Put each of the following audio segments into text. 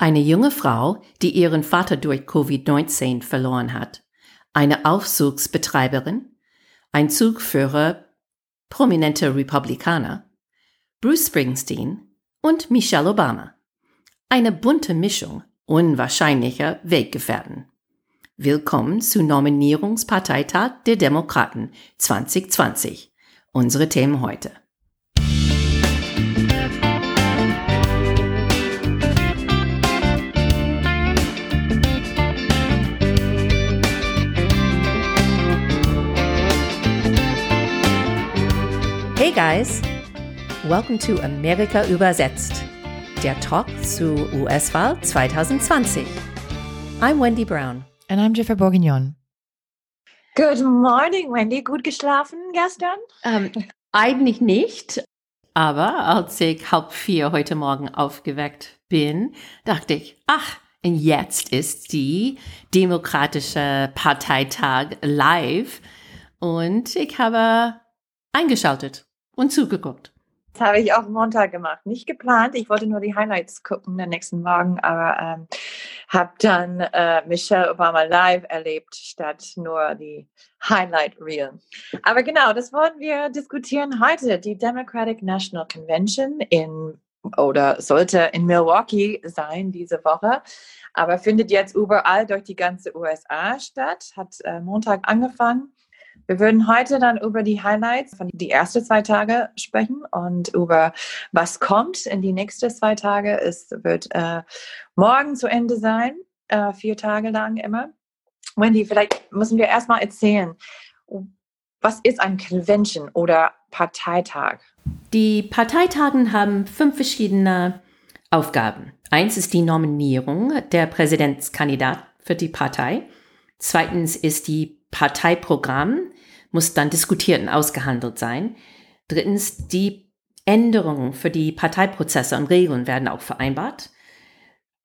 Eine junge Frau, die ihren Vater durch Covid-19 verloren hat. Eine Aufzugsbetreiberin. Ein Zugführer, prominenter Republikaner. Bruce Springsteen und Michelle Obama. Eine bunte Mischung unwahrscheinlicher Weggefährten. Willkommen zu Nominierungsparteitag der Demokraten 2020. Unsere Themen heute. Hey guys, welcome to Amerika übersetzt, der Talk zu US-Wahl 2020. I'm Wendy Brown. And I'm Jennifer Bourguignon. Good morning, Wendy. Gut geschlafen gestern? Ähm, eigentlich nicht, aber als ich halb vier heute Morgen aufgeweckt bin, dachte ich, ach, und jetzt ist die Demokratische Parteitag live und ich habe eingeschaltet und zugeguckt. Das habe ich auch Montag gemacht. Nicht geplant. Ich wollte nur die Highlights gucken den nächsten Morgen, aber ähm, habe dann äh, Michelle Obama live erlebt, statt nur die Highlight Reel. Aber genau, das wollen wir diskutieren heute. Die Democratic National Convention in oder sollte in Milwaukee sein diese Woche, aber findet jetzt überall durch die ganze USA statt. Hat äh, Montag angefangen wir würden heute dann über die Highlights von die ersten zwei Tage sprechen und über was kommt in die nächsten zwei Tage. Es wird äh, morgen zu Ende sein, äh, vier Tage lang immer. Wendy, vielleicht müssen wir erstmal erzählen, was ist ein Convention oder Parteitag? Die Parteitagen haben fünf verschiedene Aufgaben. Eins ist die Nominierung der Präsidentskandidat für die Partei. Zweitens ist die Parteiprogramm muss dann diskutiert und ausgehandelt sein. Drittens, die Änderungen für die Parteiprozesse und Regeln werden auch vereinbart.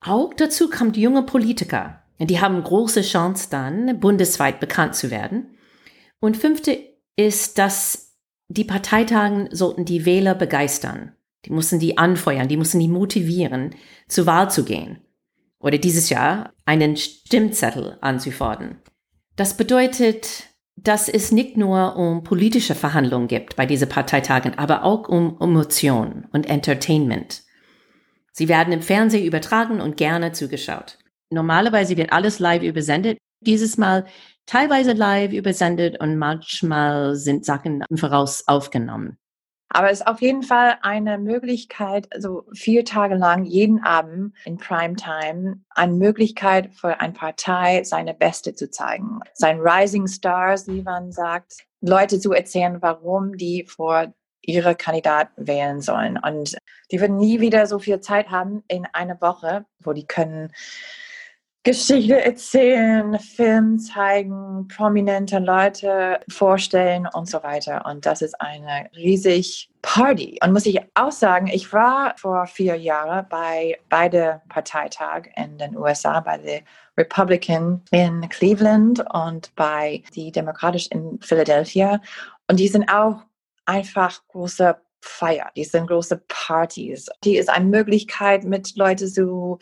Auch dazu kommt junge Politiker. Die haben große Chance dann, bundesweit bekannt zu werden. Und fünfte ist, dass die Parteitagen sollten die Wähler begeistern. Die mussten die anfeuern, die mussten die motivieren, zur Wahl zu gehen. Oder dieses Jahr einen Stimmzettel anzufordern. Das bedeutet, dass es nicht nur um politische Verhandlungen gibt bei diesen Parteitagen, aber auch um Emotionen und Entertainment. Sie werden im Fernsehen übertragen und gerne zugeschaut. Normalerweise wird alles live übersendet. Dieses Mal teilweise live übersendet und manchmal sind Sachen im Voraus aufgenommen. Aber es ist auf jeden Fall eine Möglichkeit, also vier Tage lang jeden Abend in Primetime, eine Möglichkeit für eine Partei, seine Beste zu zeigen. Sein Rising Stars, wie man sagt, Leute zu erzählen, warum die vor ihre Kandidat wählen sollen. Und die würden nie wieder so viel Zeit haben in einer Woche, wo die können Geschichte erzählen, Film zeigen, prominente Leute vorstellen und so weiter. Und das ist eine riesig Party. Und muss ich auch sagen, ich war vor vier Jahren bei beide Parteitag in den USA, bei der Republican in Cleveland und bei die Demokratisch in Philadelphia. Und die sind auch einfach große Feier, die sind große Partys. Die ist eine Möglichkeit, mit Leuten zu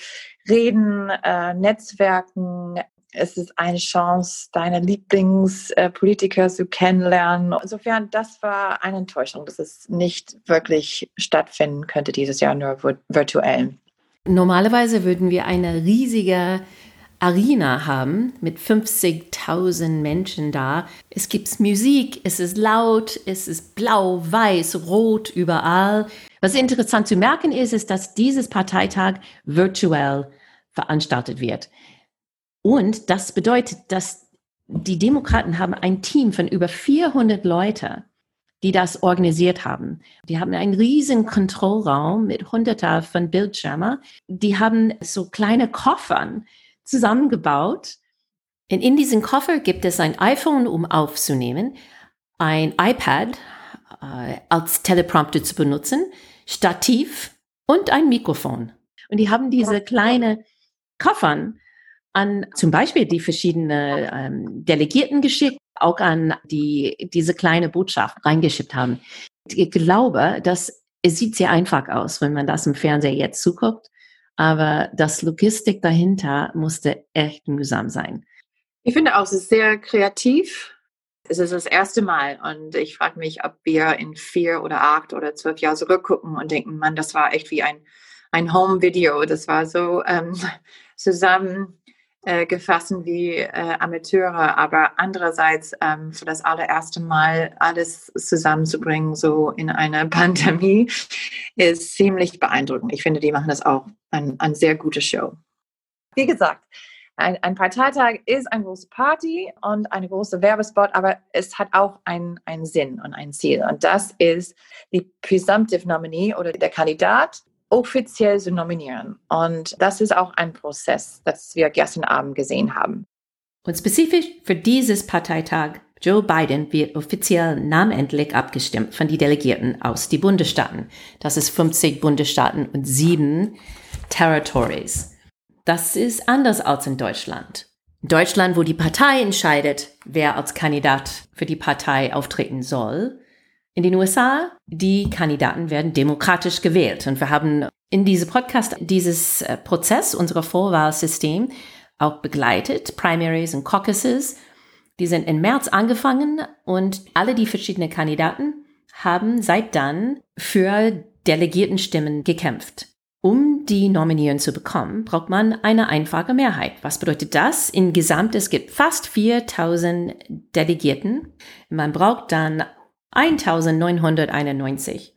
reden, äh, Netzwerken. Es ist eine Chance, deine Lieblingspolitiker zu kennenlernen. Insofern, das war eine Enttäuschung, dass es nicht wirklich stattfinden könnte dieses Jahr, nur virtuell. Normalerweise würden wir eine riesige Arena haben mit 50.000 Menschen da. Es gibt Musik, es ist laut, es ist blau, weiß, rot überall. Was interessant zu merken ist, ist, dass dieses Parteitag virtuell veranstaltet wird. Und das bedeutet, dass die Demokraten haben ein Team von über 400 Leute, die das organisiert haben. Die haben einen riesen Kontrollraum mit hunderter von Bildschirmen. Die haben so kleine Koffern, zusammengebaut. Und in diesem Koffer gibt es ein iPhone, um aufzunehmen, ein iPad äh, als Teleprompter zu benutzen, Stativ und ein Mikrofon. Und die haben diese kleine Koffern an zum Beispiel die verschiedenen ähm, Delegierten geschickt, auch an die diese kleine Botschaft reingeschickt haben. Ich glaube, dass es sieht sehr einfach aus, wenn man das im Fernseher jetzt zuguckt. Aber das Logistik dahinter musste echt mühsam sein. Ich finde auch, es ist sehr kreativ. Es ist das erste Mal und ich frage mich, ob wir in vier oder acht oder zwölf Jahren zurückgucken und denken, Mann, das war echt wie ein, ein Home-Video. Das war so ähm, zusammen äh, gefasst wie äh, Amateure, aber andererseits ähm, für das allererste Mal alles zusammenzubringen, so in einer Pandemie, ist ziemlich beeindruckend. Ich finde, die machen das auch eine ein sehr gute Show. Wie gesagt, ein, ein Parteitag ist eine große Party und eine große Werbespot, aber es hat auch einen, Sinn und ein Ziel. Und das ist die Presumptive Nominee oder der Kandidat offiziell zu nominieren. Und das ist auch ein Prozess, das wir gestern Abend gesehen haben. Und spezifisch für dieses Parteitag Joe Biden wird offiziell namentlich abgestimmt von den Delegierten aus die Bundesstaaten. Das ist 50 Bundesstaaten und sieben Territories. Das ist anders als in Deutschland. In Deutschland, wo die Partei entscheidet, wer als Kandidat für die Partei auftreten soll. In den USA, die Kandidaten werden demokratisch gewählt. Und wir haben in diesem Podcast dieses äh, Prozess, unser Vorwahlsystem, auch begleitet, Primaries und Caucuses. Die sind im März angefangen und alle die verschiedenen Kandidaten haben seit dann für Delegiertenstimmen gekämpft. Um die Nominierung zu bekommen, braucht man eine einfache Mehrheit. Was bedeutet das? Insgesamt, es gibt fast 4000 Delegierten. Man braucht dann 1991.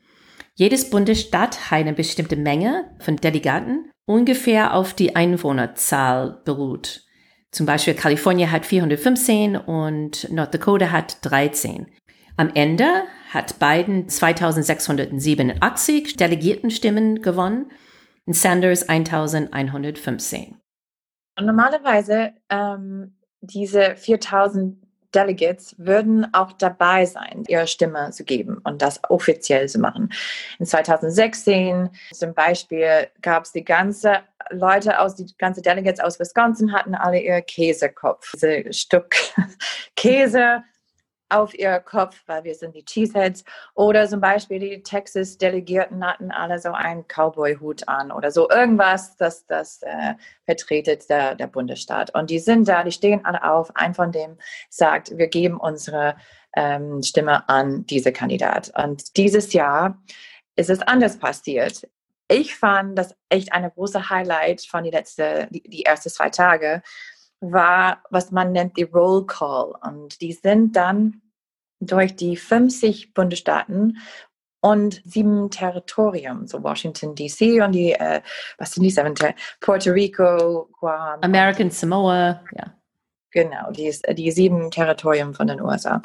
Jedes Bundesstaat hat eine bestimmte Menge von Delegaten, ungefähr auf die Einwohnerzahl beruht. Zum Beispiel Kalifornien hat 415 und North Dakota hat 13. Am Ende hat Biden 2687 Delegiertenstimmen gewonnen und Sanders 1115. Und normalerweise ähm, diese 4000 Delegates würden auch dabei sein, ihre Stimme zu geben und das offiziell zu machen. In 2016 zum Beispiel gab es die ganze Leute aus, die ganze Delegates aus Wisconsin hatten alle ihr Käsekopf, diese Stück Käse auf ihr Kopf, weil wir sind die Cheeseheads. Oder zum Beispiel die Texas-Delegierten hatten alle so einen Cowboy-Hut an oder so irgendwas, das, das äh, vertretet der, der Bundesstaat. Und die sind da, die stehen alle auf. Ein von dem sagt, wir geben unsere ähm, Stimme an diese Kandidat. Und dieses Jahr ist es anders passiert. Ich fand das echt eine große Highlight von die letzte, die, die ersten zwei Tage war, was man nennt die Roll Call. Und die sind dann durch die 50 Bundesstaaten und sieben Territorien, so Washington DC und die, äh, was sind die sieben? Puerto Rico, Guam. American Samoa, ja. Genau, die, die sieben Territorien von den USA.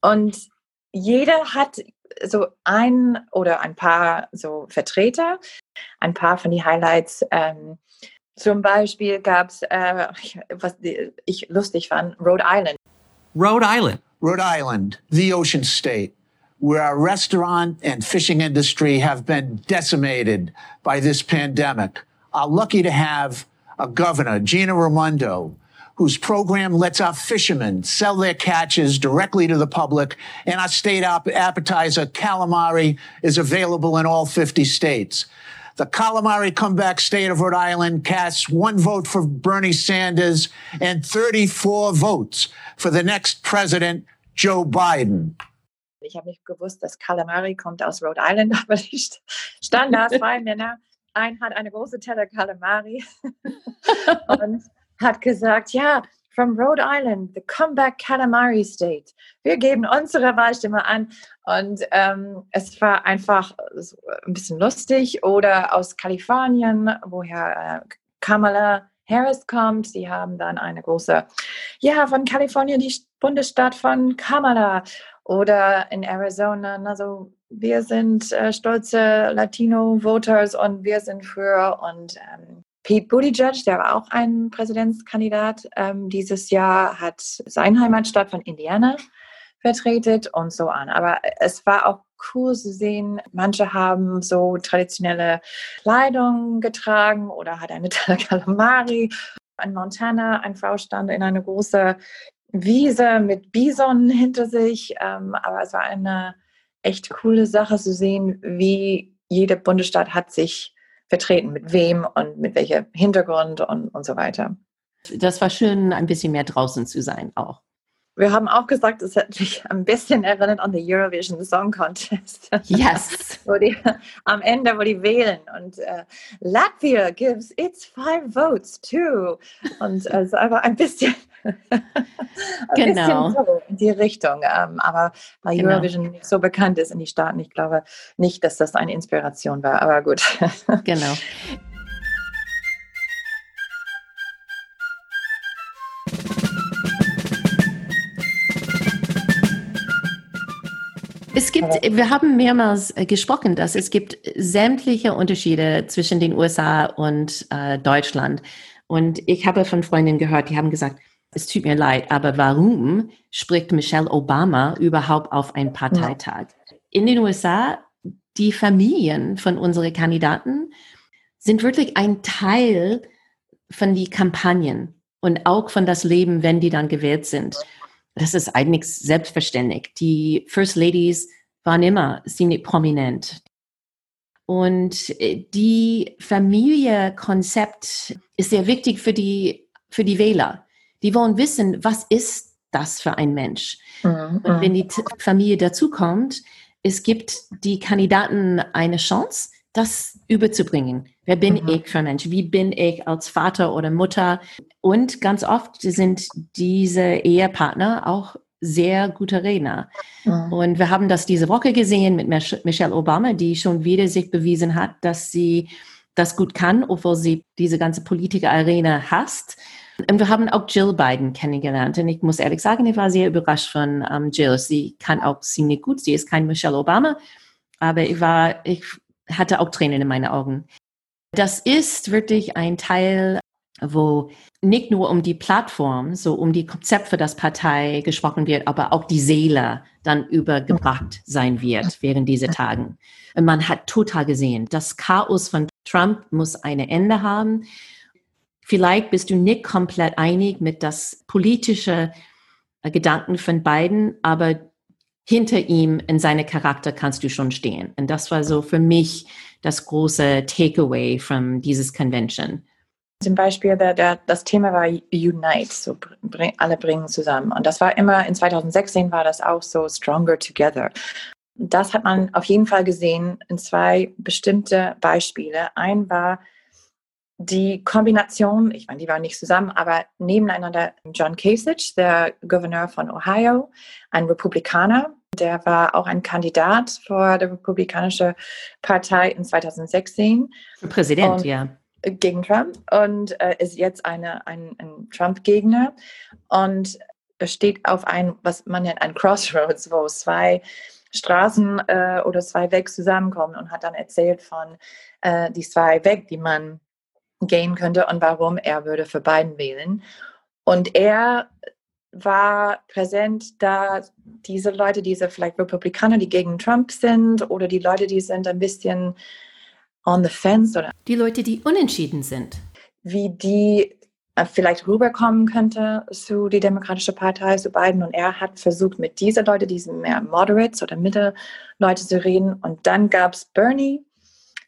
Und jeder hat so ein oder ein paar so Vertreter, ein paar von den Highlights ähm, zum Beispiel gab es, äh, was ich lustig fand, Rhode Island. Rhode Island. Rhode Island, the ocean state, where our restaurant and fishing industry have been decimated by this pandemic, are lucky to have a governor, Gina Raimondo, whose program lets our fishermen sell their catches directly to the public, and our state appetizer, calamari, is available in all 50 states. The calamari comeback state of Rhode Island casts one vote for Bernie Sanders and 34 votes for the next president, Joe Biden. Ich habe nicht gewusst, dass Calamari kommt aus Rhode Island, aber die stand da zwei Männer. Ein hat eine große Teller Calamari und hat gesagt, ja, from Rhode Island, the comeback calamari state. Wir geben unsere Wahlstimme an und ähm, es war einfach ein bisschen lustig. Oder aus Kalifornien, woher äh, Kamala Harris kommt. Sie haben dann eine große, ja, von Kalifornien die Bundesstaat von Kamala. Oder in Arizona, also wir sind äh, stolze Latino-Voters und wir sind für und ähm, Pete Buttigieg, der war auch ein Präsidentskandidat ähm, dieses Jahr, hat seine Heimatstadt von Indiana vertreten und so an. Aber es war auch cool zu sehen, manche haben so traditionelle Kleidung getragen oder hat eine Calamari. In Montana, eine Frau stand in einer großen Wiese mit Bison hinter sich. Ähm, aber es war eine echt coole Sache zu sehen, wie jeder Bundesstaat hat sich vertreten, mit wem und mit welchem Hintergrund und, und so weiter. Das war schön, ein bisschen mehr draußen zu sein auch. Wir haben auch gesagt, es hat mich ein bisschen erinnert an den Eurovision Song Contest. Yes. wo die, am Ende, wo die wählen und äh, Latvia gives its five votes too. Und es also einfach ein bisschen, ein genau. bisschen so in die Richtung. Ähm, aber weil Genau. Eurovision nicht so bekannt ist in die Staaten, ich glaube nicht, dass das eine Inspiration war. Aber gut. Genau. Es gibt, wir haben mehrmals äh, gesprochen, dass es gibt sämtliche Unterschiede zwischen den USA und äh, Deutschland. Und ich habe von Freundinnen gehört, die haben gesagt, es tut mir leid, aber warum spricht Michelle Obama überhaupt auf einen Parteitag? In den USA, die Familien von unseren Kandidaten sind wirklich ein Teil von die Kampagnen und auch von das Leben, wenn die dann gewählt sind. Das ist eigentlich selbstverständlich. Die First Ladies waren immer ziemlich prominent. Und äh, die Familienkonzept ist sehr wichtig für die, für die Wähler. Die wollen wissen, was ist das für ein Mensch? Und wenn die T- Familie dazukommt, es gibt die Kandidaten eine Chance, das überzubringen. Wer bin Mhm. ich für ein Mensch? Wie bin ich als Vater oder Mutter? Und ganz oft sind diese Ehepartner auch sehr gute Redner. Mhm. Und wir haben das diese Woche gesehen mit Mich- Michelle Obama, die schon wieder sich bewiesen hat, dass sie das gut kann, obwohl sie diese ganze Politiker-Arena hasst. Und wir haben auch Jill Biden kennengelernt. Und ich muss ehrlich sagen, ich war sehr überrascht von ähm, Jill. Sie kann auch ziemlich gut. Sie ist kein Michelle Obama, aber ich war, ich hatte auch Tränen in meinen Augen. Das ist wirklich ein Teil, wo nicht nur um die Plattform, so um die Konzept für das Partei gesprochen wird, aber auch die Seele dann übergebracht sein wird während dieser Tagen. Und man hat total gesehen, das Chaos von Trump muss ein Ende haben. Vielleicht bist du nicht komplett einig mit das politische äh, Gedanken von Biden, aber hinter ihm in seinem Charakter kannst du schon stehen. Und das war so für mich das große Takeaway von dieses Convention. Zum Beispiel, der, der, das Thema war Unite, so bring, alle bringen zusammen. Und das war immer, in 2016 war das auch so Stronger Together. Das hat man auf jeden Fall gesehen in zwei bestimmte Beispiele. Ein war die Kombination, ich meine, die waren nicht zusammen, aber nebeneinander John Kasich, der Gouverneur von Ohio, ein Republikaner, der war auch ein Kandidat für die Republikanische Partei in 2016 Präsident, Und- ja. gegen Trump und äh, ist jetzt eine, ein, ein Trump-Gegner und steht auf ein, was man nennt, ein Crossroads, wo zwei Straßen äh, oder zwei Wege zusammenkommen und hat dann erzählt von äh, die zwei Wege, die man gehen könnte und warum er würde für Biden wählen. Und er war präsent, da diese Leute, diese vielleicht Republikaner, die gegen Trump sind oder die Leute, die sind ein bisschen on the fence oder Die Leute, die unentschieden sind. wie die äh, vielleicht rüberkommen könnte zu die Demokratische Partei, zu Biden. Und er hat versucht, mit diesen Leuten, diesen mehr Moderates oder Mitte-Leute zu reden. Und dann gab es Bernie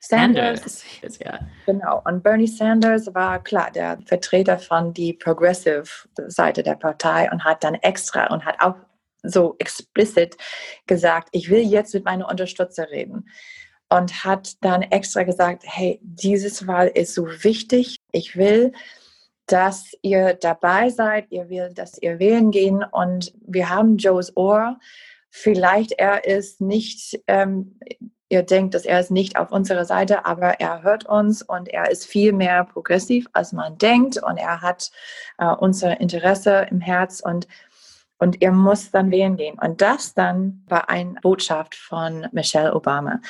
Sanders. Sanders. Ja. Genau. Und Bernie Sanders war klar der Vertreter von die Progressive-Seite der Partei und hat dann extra und hat auch so explicit gesagt, ich will jetzt mit meinen Unterstützer reden. Und hat dann extra gesagt, hey, dieses Wahl ist so wichtig. Ich will, dass ihr dabei seid. Ihr will, dass ihr wählen gehen. Und wir haben Joes Ohr. Vielleicht er ist nicht ähm, ihr denkt, dass er ist nicht auf unserer Seite, aber er hört uns und er ist viel mehr progressiv, als man denkt und er hat äh, unser Interesse im Herz und und er muss dann wählen gehen. Und das dann war eine Botschaft von Michelle Obama.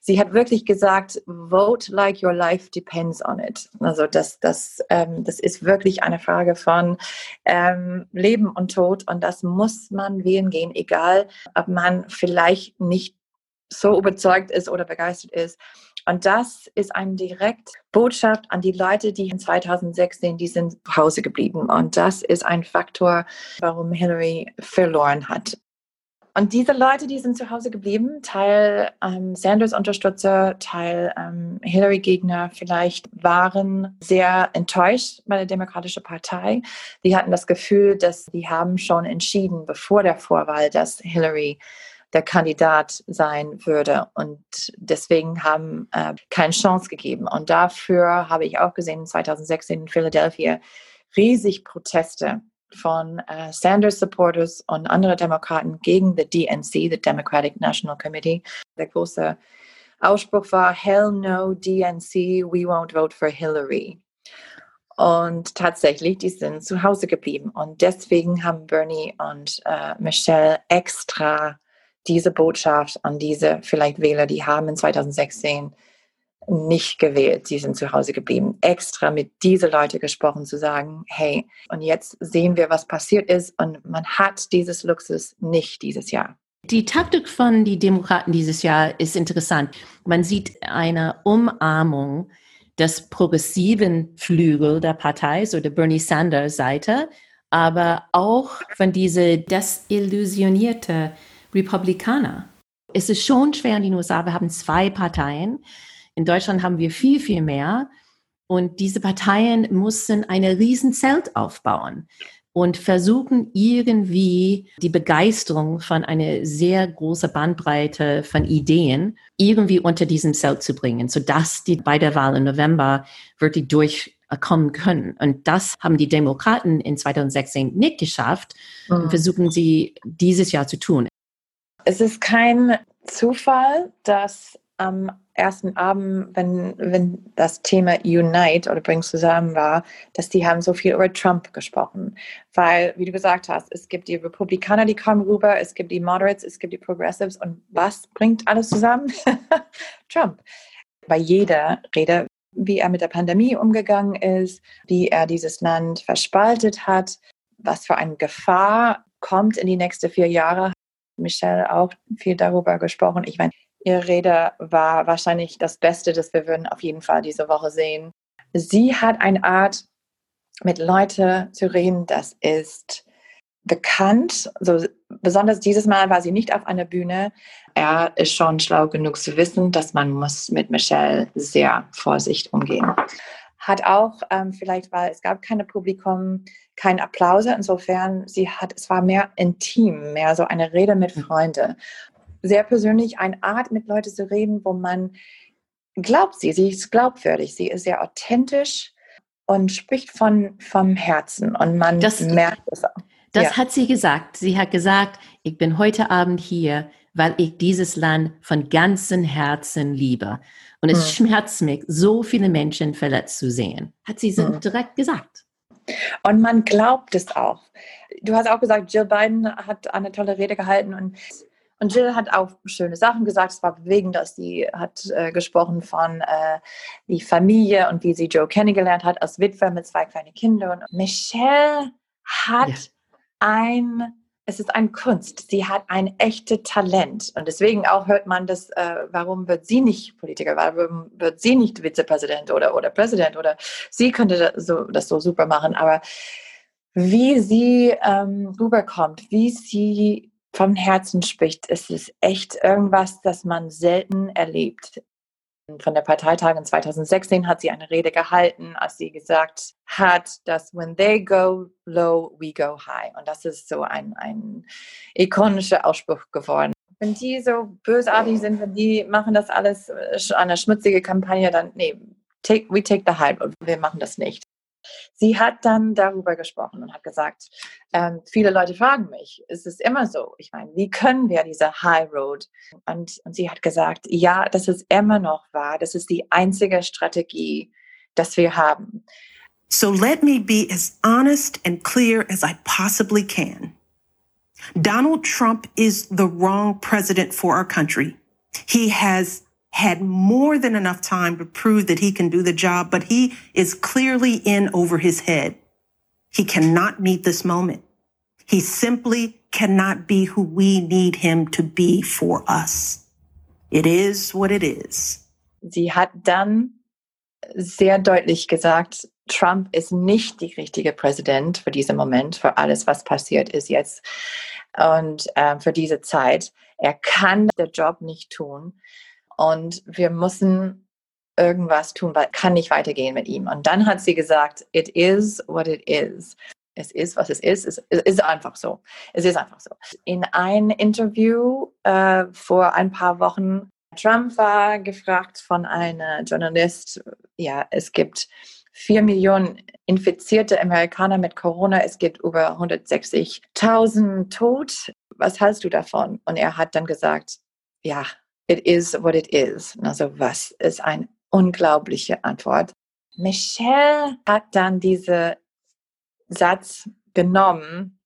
Sie hat wirklich gesagt, vote like your life depends on it. Also das, das, ähm, das ist wirklich eine Frage von ähm, Leben und Tod und das muss man wählen gehen, egal ob man vielleicht nicht so überzeugt ist oder begeistert ist. Und das ist eine direkte Botschaft an die Leute, die in 2016, die sind zu Hause geblieben. Und das ist ein Faktor, warum Hillary verloren hat. Und diese Leute, die sind zu Hause geblieben, Teil ähm, Sanders-Unterstützer, Teil ähm, Hillary-Gegner vielleicht, waren sehr enttäuscht bei der Demokratischen Partei. Die hatten das Gefühl, dass die haben schon entschieden, bevor der Vorwahl, dass Hillary der Kandidat sein würde. Und deswegen haben äh, keine Chance gegeben. Und dafür habe ich auch gesehen, 2016 in Philadelphia, riesig Proteste von äh, Sanders Supporters und anderen Demokraten gegen the DNC, the Democratic National Committee. Der große Ausspruch war Hell no DNC, we won't vote for Hillary. Und tatsächlich, die sind zu Hause geblieben. Und deswegen haben Bernie und äh, Michelle extra diese Botschaft an diese vielleicht Wähler, die haben in 2016 nicht gewählt, sie sind zu Hause geblieben, extra mit diesen Leuten gesprochen, zu sagen, hey, und jetzt sehen wir, was passiert ist und man hat dieses Luxus nicht dieses Jahr. Die Taktik von den Demokraten dieses Jahr ist interessant. Man sieht eine Umarmung des progressiven Flügel der Partei, so der Bernie Sanders Seite, aber auch von diese desillusionierte Republikaner. Es ist schon schwer in den USA. Wir haben zwei Parteien. In Deutschland haben wir viel, viel mehr. Und diese Parteien mussten eine riesen Zelt aufbauen und versuchen irgendwie die Begeisterung von einer sehr großen Bandbreite von Ideen irgendwie unter diesem Zelt zu bringen, sodass die bei der Wahl im November wirklich durchkommen können. Und das haben die Demokraten in 2016 nicht geschafft mhm. und versuchen sie dieses Jahr zu tun. Es ist kein Zufall, dass am ersten Abend, wenn, wenn das Thema Unite oder Bring zusammen war, dass die haben so viel über Trump gesprochen. Weil, wie du gesagt hast, es gibt die Republikaner, die kommen rüber, es gibt die Moderates, es gibt die Progressives und was bringt alles zusammen? Trump. Bei jeder Rede, wie er mit der Pandemie umgegangen ist, wie er dieses Land verspaltet hat, was für eine Gefahr kommt in die nächsten vier Jahre. Michelle auch viel darüber gesprochen. Ich meine, Ihre Rede war wahrscheinlich das Beste, das wir würden auf jeden Fall diese Woche sehen. Sie hat eine Art, mit Leuten zu reden, das ist bekannt. So, besonders dieses Mal war sie nicht auf einer Bühne. Er ist schon schlau genug zu wissen, dass man muss mit Michelle sehr vorsichtig umgehen. Hat auch ähm, vielleicht, weil es gab keine Publikum, kein Applaus. Insofern, sie hat, es war mehr intim, mehr so eine Rede mit mhm. Freunden sehr persönlich eine Art, mit Leuten zu reden, wo man glaubt sie, sie ist glaubwürdig, sie ist sehr authentisch und spricht von, vom Herzen und man das, merkt es auch. Das ja. hat sie gesagt. Sie hat gesagt, ich bin heute Abend hier, weil ich dieses Land von ganzem Herzen liebe. Und es hm. schmerzt mich, so viele Menschen verletzt zu sehen. Hat sie hm. direkt gesagt. Und man glaubt es auch. Du hast auch gesagt, Jill Biden hat eine tolle Rede gehalten und und Jill hat auch schöne Sachen gesagt. Es war bewegend, dass sie hat äh, gesprochen von äh, die Familie und wie sie Joe kennengelernt hat als Witwe mit zwei kleinen Kindern. Und Michelle hat ja. ein, es ist eine Kunst. Sie hat ein echtes Talent. Und deswegen auch hört man das, äh, warum wird sie nicht Politiker, warum wird sie nicht Vizepräsident oder, oder Präsident oder sie könnte das so, das so super machen. Aber wie sie ähm, rüberkommt, wie sie vom Herzen spricht, ist es echt irgendwas, das man selten erlebt. Von der Parteitag in 2016 hat sie eine Rede gehalten, als sie gesagt hat, dass when they go low, we go high. Und das ist so ein, ein ikonischer Ausspruch geworden. Wenn die so bösartig sind, wenn die machen das alles äh, eine schmutzige Kampagne, dann nee, take, we take the hype und wir machen das nicht. Sie hat dann darüber gesprochen und hat gesagt, ähm, viele Leute fragen mich, ist es immer so? Ich meine, wie können wir diese High Road? Und, und sie hat gesagt, ja, das ist immer noch wahr. Das ist die einzige Strategie, dass wir haben. So let me be as honest and clear as I possibly can. Donald Trump is the wrong president for our country. He has had more than enough time to prove that he can do the job, but he is clearly in over his head. He cannot meet this moment. He simply cannot be who we need him to be for us. It is what it is. Sie hat dann sehr deutlich gesagt, Trump ist nicht die richtige Präsident für diesen Moment, für alles, was passiert ist jetzt. und äh, für diese Zeit. Er kann den Job nicht tun und wir müssen irgendwas tun, weil kann nicht weitergehen mit ihm. Und dann hat sie gesagt, it is what it is. Es ist, was es ist. Es ist einfach so. Es ist einfach so. In einem Interview äh, vor ein paar Wochen, Trump war gefragt von einem Journalist, ja, es gibt vier Millionen infizierte Amerikaner mit Corona. Es gibt über 160.000 tot. Was hältst du davon? Und er hat dann gesagt, ja, it is what it is. Also was ist eine unglaubliche Antwort. Michelle hat dann diesen Satz genommen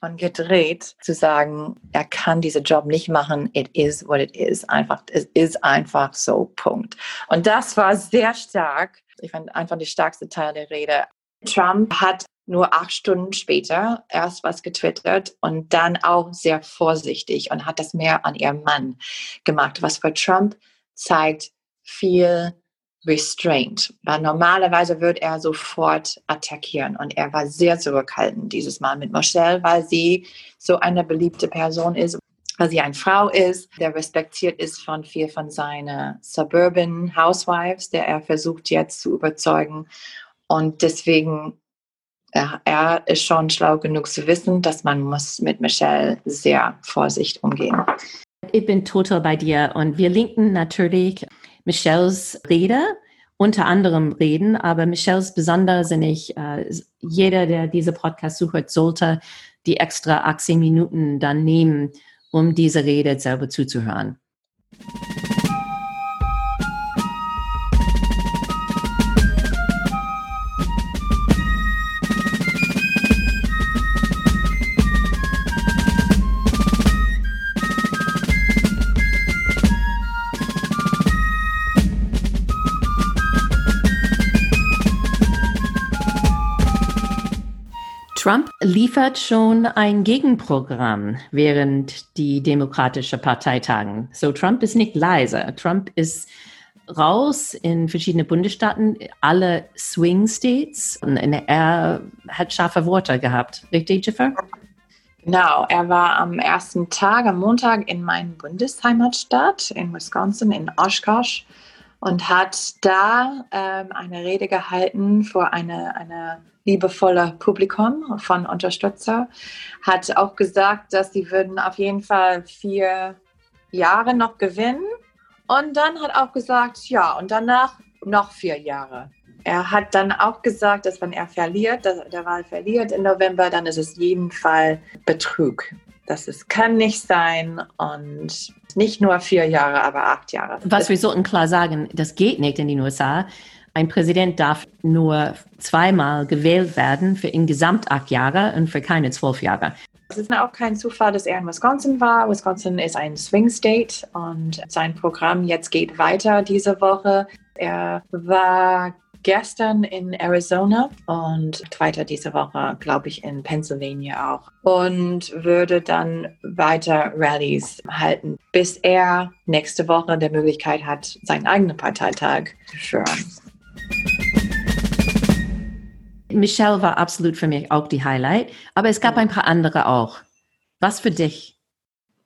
und gedreht, zu sagen, er kann diesen Job nicht machen. It is what it is. Einfach, es ist einfach so. Punkt. Und das war sehr stark ich fand einfach die stärkste Teil der Rede. Trump hat nur acht Stunden später erst was getwittert und dann auch sehr vorsichtig und hat das mehr an ihrem Mann gemacht, was für Trump zeigt viel Restraint. Weil normalerweise wird er sofort attackieren und er war sehr zurückhaltend dieses Mal mit Michelle, weil sie so eine beliebte Person ist weil sie eine Frau ist, der respektiert ist von viel von seinen Suburban Housewives, der er versucht jetzt zu überzeugen. Und deswegen, er ist schon schlau genug zu wissen, dass man muss mit Michelle sehr vorsichtig umgehen. Ich bin total bei dir und wir linken natürlich Michelles Rede unter anderem reden, aber Michelles besonders sind ich, äh, jeder, der diese Podcast sucht, sollte die extra 18 Minuten dann nehmen, um diese Rede selber zuzuhören. Trump liefert schon ein Gegenprogramm während die Demokratische Parteitagen. So Trump ist nicht leise. Trump ist raus in verschiedene Bundesstaaten, alle Swing States. Und er hat scharfe Worte gehabt. Richtig, Jennifer? Genau, er war am ersten Tag, am Montag in meiner Bundesheimatstadt in Wisconsin, in Oshkosh, und hat da ähm, eine Rede gehalten vor einer eine liebevolle Publikum von Unterstützer, hat auch gesagt, dass sie würden auf jeden Fall vier Jahre noch gewinnen. Und dann hat auch gesagt, ja, und danach noch vier Jahre. Er hat dann auch gesagt, dass wenn er verliert, dass der Wahl verliert im November, dann ist es jeden Fall Betrug. Das ist, kann nicht sein und nicht nur vier Jahre, aber acht Jahre. Was wir sollten klar sagen, das geht nicht in den USA. Ein Präsident darf nur zweimal gewählt werden für insgesamt acht Jahre und für keine zwölf Jahre. Es ist auch kein Zufall, dass er in Wisconsin war. Wisconsin ist ein Swing State und sein Programm jetzt geht weiter diese Woche. Er war gestern in Arizona und weiter diese Woche, glaube ich, in Pennsylvania auch. Und würde dann weiter Rallyes halten, bis er nächste Woche die Möglichkeit hat, seinen eigenen Parteitag zu führen. Michelle war absolut für mich auch die Highlight, aber es gab ein paar andere auch. Was für dich?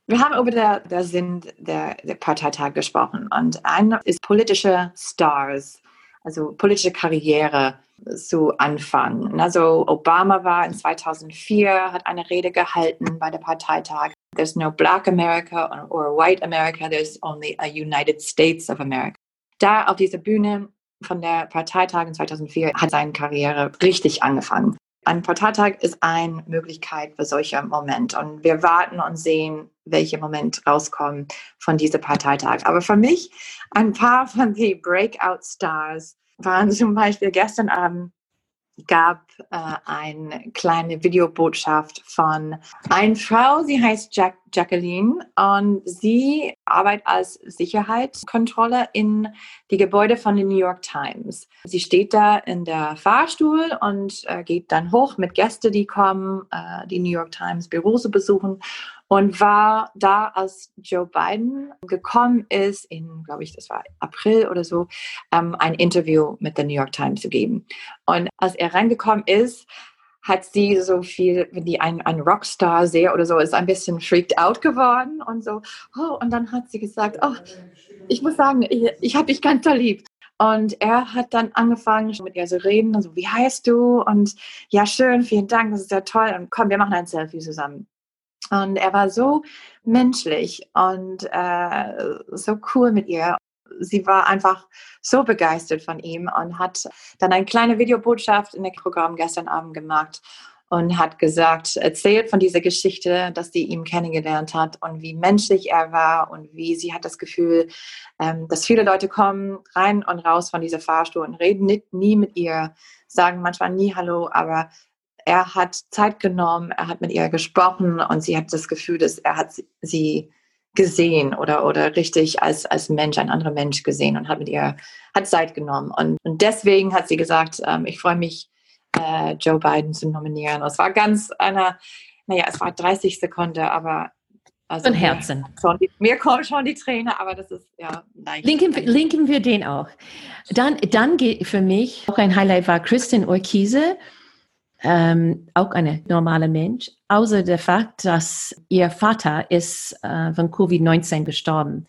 Wir haben über der, der Sinn der, der Parteitag gesprochen und einer ist politische Stars, also politische Karriere zu anfangen. Also Obama war in 2004, hat eine Rede gehalten bei der Parteitag. There's no Black America or, or White America, there's only a United States of America. Da auf dieser Bühne von der Parteitag in 2004 hat seine Karriere richtig angefangen. Ein Parteitag ist eine Möglichkeit für solche Momente und wir warten und sehen, welche Momente rauskommen von diesem Parteitag. Aber für mich, ein paar von den Breakout-Stars waren zum Beispiel gestern Abend gab äh, eine kleine Videobotschaft von einer Frau, sie heißt Jack Jacqueline und sie arbeitet als Sicherheitskontrolle in die Gebäude von den New York Times. Sie steht da in der Fahrstuhl und äh, geht dann hoch mit Gästen, die kommen, äh, die New York Times Büros besuchen und war da, als Joe Biden gekommen ist, in, glaube ich, das war April oder so, ähm, ein Interview mit der New York Times zu geben. Und als er reingekommen ist, hat sie so viel, wenn die einen, einen Rockstar sehe oder so, ist ein bisschen freaked out geworden und so. Oh, und dann hat sie gesagt, oh, ich muss sagen, ich, ich habe dich ganz lieb. Und er hat dann angefangen, mit ihr zu reden so, wie heißt du? Und ja, schön, vielen Dank, das ist ja toll. Und komm, wir machen ein Selfie zusammen. Und er war so menschlich und äh, so cool mit ihr. Sie war einfach so begeistert von ihm und hat dann eine kleine Videobotschaft in dem Programm gestern Abend gemacht und hat gesagt, erzählt von dieser Geschichte, dass sie ihn kennengelernt hat und wie menschlich er war und wie sie hat das Gefühl, ähm, dass viele Leute kommen rein und raus von dieser Fahrstuhl und reden nicht, nie mit ihr, sagen manchmal nie Hallo, aber er hat Zeit genommen, er hat mit ihr gesprochen und sie hat das Gefühl, dass er hat sie gesehen oder, oder richtig als, als Mensch, ein anderer Mensch gesehen und hat mit ihr, hat Zeit genommen. Und, und deswegen hat sie gesagt, ähm, ich freue mich, äh, Joe Biden zu nominieren. Es war ganz einer, naja, es war 30 Sekunden, aber also Von Herzen. Mir, schon die, mir kommen schon die Tränen, aber das ist ja leicht. Linken, linken wir den auch. Dann, dann geht für mich auch ein Highlight war Kristin Urquize, ähm, auch eine normale Mensch, außer der Fakt, dass ihr Vater ist äh, von Covid-19 gestorben.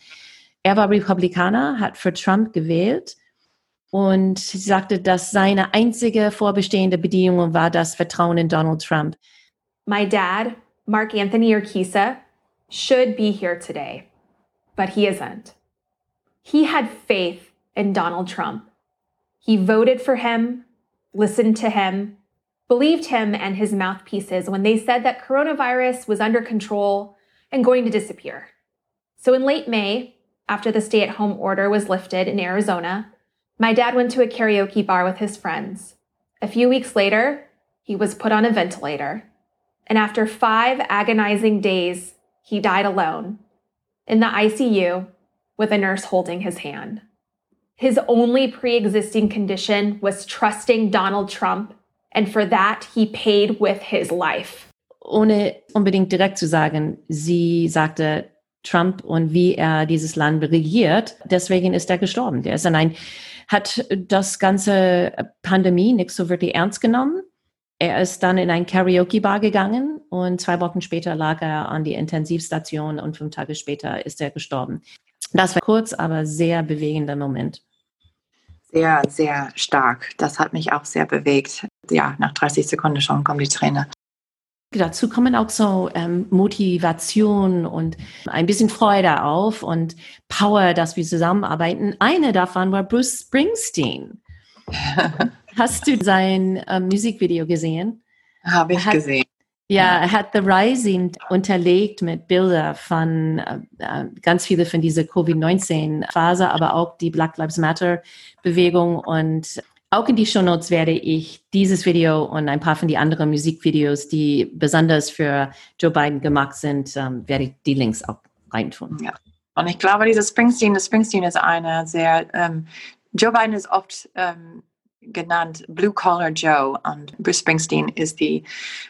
Er war Republikaner, hat für Trump gewählt und sagte, dass seine einzige vorbestehende Bedingung war das Vertrauen in Donald Trump. My dad, Mark Anthony Urquiza, should be here today, but he isn't. He had faith in Donald Trump. He voted for him, listened to him, believed him and his mouthpieces when they said that coronavirus was under control and going to disappear. So in late May, after the stay at home order was lifted in Arizona, my dad went to a karaoke bar with his friends. A few weeks later, he was put on a ventilator. And after five agonizing days, he died alone in the ICU with a nurse holding his hand. His only pre existing condition was trusting Donald Trump, and for that, he paid with his life. Ohne unbedingt direkt zu sagen, sie sagte, Trump und wie er dieses Land regiert, deswegen ist er gestorben. Der ist an ein hat das ganze Pandemie nicht so wirklich ernst genommen. Er ist dann in ein Karaoke-Bar gegangen und zwei Wochen später lag er an die Intensivstation und fünf Tage später ist er gestorben. Das war kurz, aber sehr bewegender Moment. Sehr, sehr stark. Das hat mich auch sehr bewegt. Ja, nach 30 Sekunden schon kommt die Träne. Dazu kommen auch so ähm, Motivation und ein bisschen Freude auf und Power, dass wir zusammenarbeiten. Eine davon war Bruce Springsteen. Hast du sein ähm, Musikvideo gesehen? Habe ich hat, gesehen. Ja, er hat The Rising unterlegt mit Bilder von äh, äh ganz viele von dieser Covid-19-Phase, aber auch die Black Lives Matter-Bewegung und auch in die Show Notes werde ich dieses Video und ein paar von den anderen Musikvideos, die besonders für Joe Biden gemacht sind, ähm, werde ich die Links auch reintun. Ja. Und ich glaube, dieses Springsteen, das Springsteen ist eine sehr, ähm, Joe Biden ist oft ähm, genannt Blue Collar Joe und Bruce Springsteen ist die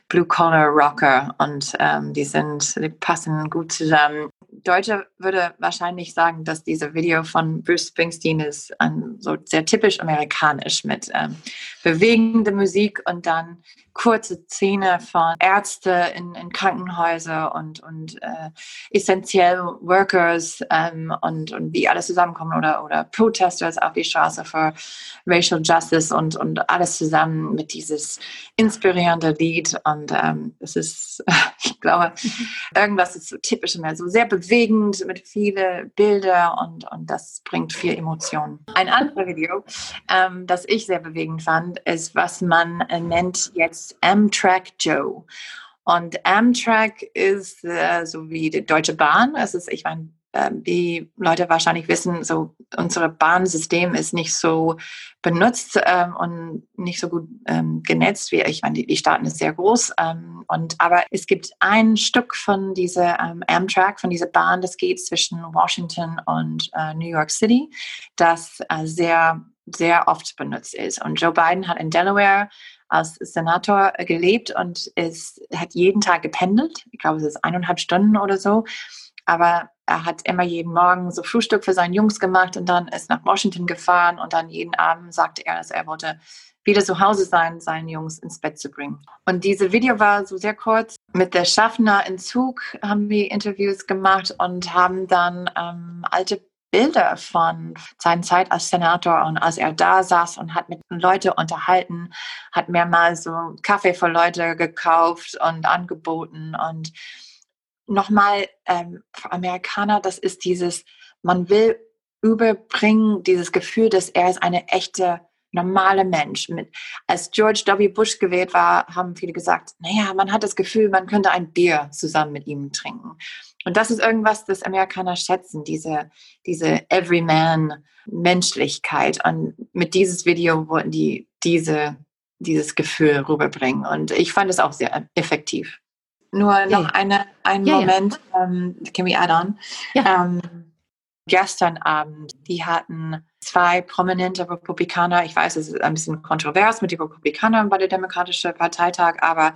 Blue Collar Rocker und ähm, die sind, die passen gut zusammen. Deutsche würde wahrscheinlich sagen, dass dieses Video von Bruce Springsteen ist um, so sehr typisch amerikanisch mit ähm, bewegender Musik und dann kurze Szene von Ärzte in, in Krankenhäuser und, und äh, essentiell Workers ähm, und, und wie alles zusammenkommt oder, oder Protesters auf die Straße für Racial Justice und, und alles zusammen mit dieses inspirierende Lied. Und ähm, es ist, ich glaube, irgendwas ist so typisch mehr, so sehr bewegend mit vielen Bildern und, und das bringt viel Emotionen. Ein anderes Video, ähm, das ich sehr bewegend fand, ist, was man nennt jetzt Amtrak Joe. Und Amtrak ist äh, so wie die Deutsche Bahn. Es ist, ich meine, äh, die Leute wahrscheinlich wissen, so unser Bahnsystem ist nicht so benutzt ähm, und nicht so gut ähm, genetzt wie ich meine, die, die Staaten ist sehr groß. Ähm, und aber es gibt ein Stück von dieser ähm, Amtrak, von dieser Bahn, das geht zwischen Washington und äh, New York City, das äh, sehr sehr oft benutzt ist. Und Joe Biden hat in Delaware als Senator gelebt und ist, hat jeden Tag gependelt. Ich glaube, es ist eineinhalb Stunden oder so. Aber er hat immer jeden Morgen so Frühstück für seine Jungs gemacht und dann ist nach Washington gefahren und dann jeden Abend sagte er, dass er wollte wieder zu Hause sein, seinen Jungs ins Bett zu bringen. Und diese Video war so sehr kurz. Mit der Schaffner in Zug haben wir Interviews gemacht und haben dann ähm, alte Bilder von seiner Zeit als Senator und als er da saß und hat mit Leuten unterhalten, hat mehrmals so Kaffee für Leute gekauft und angeboten und nochmal ähm, für Amerikaner, das ist dieses, man will überbringen dieses Gefühl, dass er ist eine echte normale Mensch. Mit, als George W. Bush gewählt war, haben viele gesagt, naja, man hat das Gefühl, man könnte ein Bier zusammen mit ihm trinken. Und das ist irgendwas, das Amerikaner schätzen, diese, diese Everyman-Menschlichkeit. Und mit dieses Video wollten die diese, dieses Gefühl rüberbringen. Und ich fand es auch sehr effektiv. Nur noch ja. eine, einen ja, Moment, ja. Um, can we add on? Ja. Um, gestern Abend, die hatten zwei prominente Republikaner. Ich weiß, es ist ein bisschen kontrovers mit den Republikanern bei der Demokratischen Parteitag, aber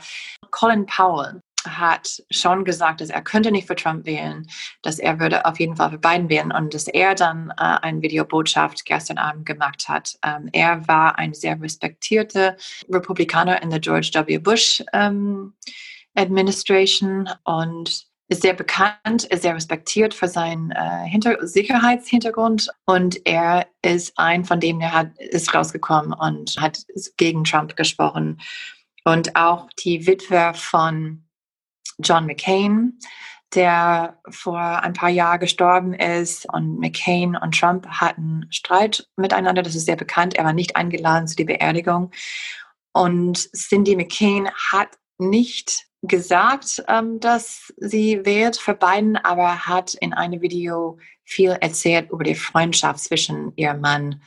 Colin Powell hat schon gesagt, dass er könnte nicht für Trump wählen, dass er würde auf jeden Fall für Biden wählen und dass er dann äh, eine Videobotschaft gestern Abend gemacht hat. Ähm, er war ein sehr respektierter Republikaner in der George W. Bush ähm, Administration und ist sehr bekannt, ist sehr respektiert für seinen äh, Hinter Sicherheitshintergrund und er ist ein von dem, der hat, ist rausgekommen und hat gegen Trump gesprochen. Und auch die Witwe von John McCain, der vor ein paar Jahren gestorben ist und McCain und Trump hatten Streit miteinander, das ist sehr bekannt. Er war nicht eingeladen zu der Beerdigung. Und Cindy McCain hat nicht gesagt, ähm, dass sie wählt für Biden, aber hat in einem Video viel erzählt über die Freundschaft zwischen ihrem Mann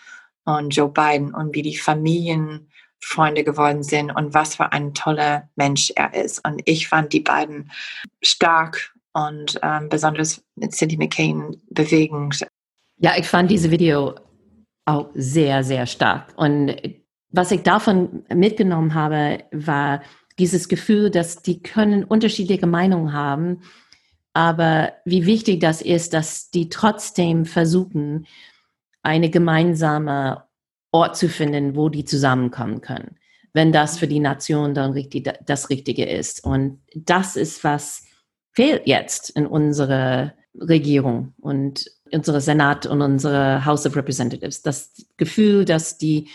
und Joe Biden und wie die Familienfreunde geworden sind und was für ein toller Mensch er ist. Und ich fand die beiden stark und ähm, besonders mit Cindy McCain bewegend. Ja, ich fand diese Video auch sehr, sehr stark. Und was ich davon mitgenommen habe, war, dieses Gefühl, dass die können unterschiedliche Meinungen haben, aber wie wichtig das ist, dass die trotzdem versuchen, eine gemeinsame Ort zu finden, wo die zusammenkommen können, wenn das für die Nation dann richtig, das Richtige ist. Und das ist, was fehlt jetzt in unserer Regierung und unserer Senat und unserer House of Representatives. Das Gefühl, dass die,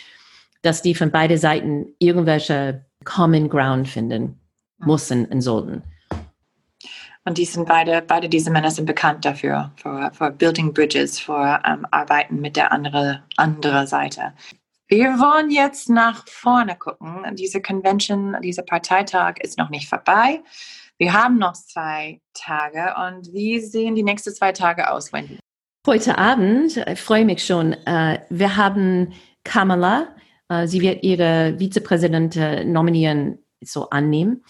dass die von beiden Seiten irgendwelche Common Ground finden müssen und sollten. Und die sind beide, beide diese Männer sind bekannt dafür, für, für Building Bridges, für um, ähm, Arbeiten mit der anderen andere Seite. Wir wollen jetzt nach vorne gucken. Diese Convention, dieser Parteitag ist noch nicht vorbei. Wir haben noch zwei Tage. Und wie sehen die nächsten zwei Tage aus, Wendy? Heute Abend, ich freue mich schon, äh, wir haben Kamala äh, sie wird ihre Vizepräsidentin nominieren, so annehmen.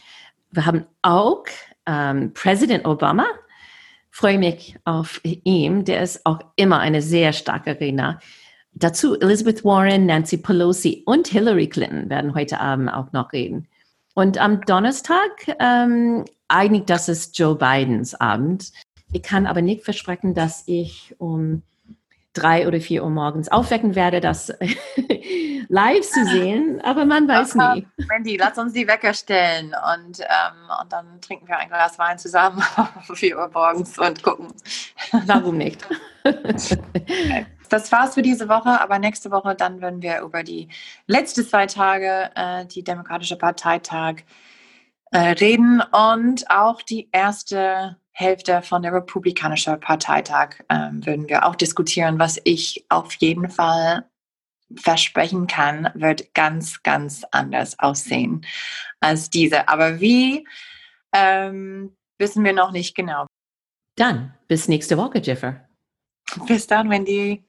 Wir haben auch ähm, Präsident Obama. Freue mich auf ihn. Der ist auch immer eine sehr starke Redner. Dazu Elizabeth Warren, Nancy Pelosi und Hillary Clinton werden heute Abend auch noch reden. Und am Donnerstag, ähm, eigentlich das ist Joe Bidens Abend. Ich kann aber nicht versprechen, dass ich um drei oder vier Uhr morgens aufwecken werde, das live zu sehen, aber man weiß nie. Wendy, lass uns die Wecker stellen und, ähm, und dann trinken wir ein Glas Wein zusammen um vier Uhr morgens und gucken. Warum nicht? das war's für diese Woche, aber nächste Woche dann werden wir über die letzten zwei Tage, äh, die Demokratische Parteitag, äh, reden und auch die erste Hälfte von der Republikanischen Parteitag ähm, würden wir auch diskutieren, was ich auf jeden Fall versprechen kann, wird ganz, ganz anders aussehen als diese. Aber wie, ähm, wissen wir noch nicht genau. Dann, bis nächste Woche, Jeffer. Bis dann, Wendy.